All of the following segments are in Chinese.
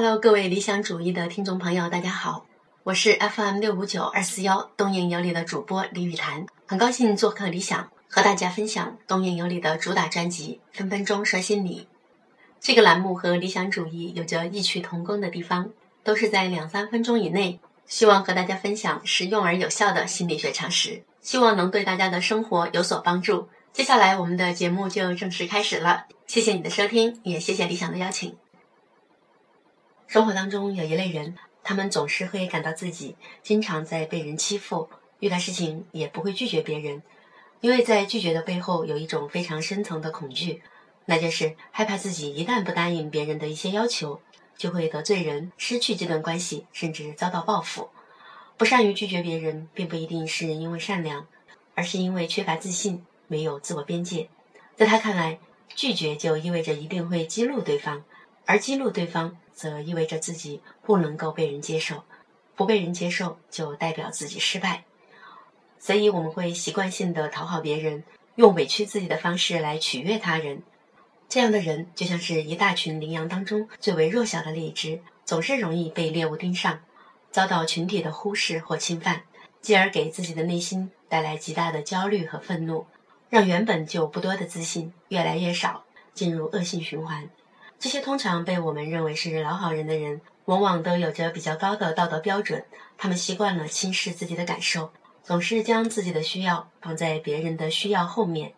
Hello，各位理想主义的听众朋友，大家好，我是 FM 六五九二四幺东瀛有礼的主播李雨潭，很高兴做客理想，和大家分享东瀛有礼的主打专辑《分分钟刷新你》。这个栏目和理想主义有着异曲同工的地方，都是在两三分钟以内，希望和大家分享实用而有效的心理学常识，希望能对大家的生活有所帮助。接下来我们的节目就正式开始了，谢谢你的收听，也谢谢理想的邀请。生活当中有一类人，他们总是会感到自己经常在被人欺负，遇到事情也不会拒绝别人，因为在拒绝的背后有一种非常深层的恐惧，那就是害怕自己一旦不答应别人的一些要求，就会得罪人，失去这段关系，甚至遭到报复。不善于拒绝别人，并不一定是因为善良，而是因为缺乏自信，没有自我边界。在他看来，拒绝就意味着一定会激怒对方，而激怒对方。则意味着自己不能够被人接受，不被人接受就代表自己失败，所以我们会习惯性的讨好别人，用委屈自己的方式来取悦他人。这样的人就像是一大群羚羊当中最为弱小的那一只，总是容易被猎物盯上，遭到群体的忽视或侵犯，继而给自己的内心带来极大的焦虑和愤怒，让原本就不多的自信越来越少，进入恶性循环。这些通常被我们认为是老好人的人，往往都有着比较高的道德标准。他们习惯了轻视自己的感受，总是将自己的需要放在别人的需要后面。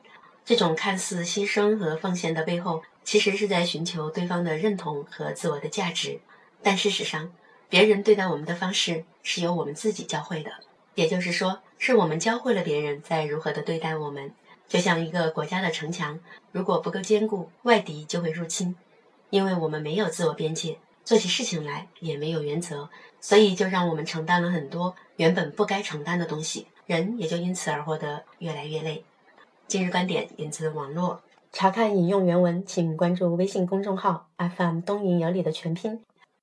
这种看似牺牲和奉献的背后，其实是在寻求对方的认同和自我的价值。但事实上，别人对待我们的方式是由我们自己教会的，也就是说，是我们教会了别人在如何的对待我们。就像一个国家的城墙，如果不够坚固，外敌就会入侵。因为我们没有自我边界，做起事情来也没有原则，所以就让我们承担了很多原本不该承担的东西，人也就因此而活得越来越累。今日观点引自网络，查看引用原文，请关注微信公众号 FM 东瀛有理的全拼。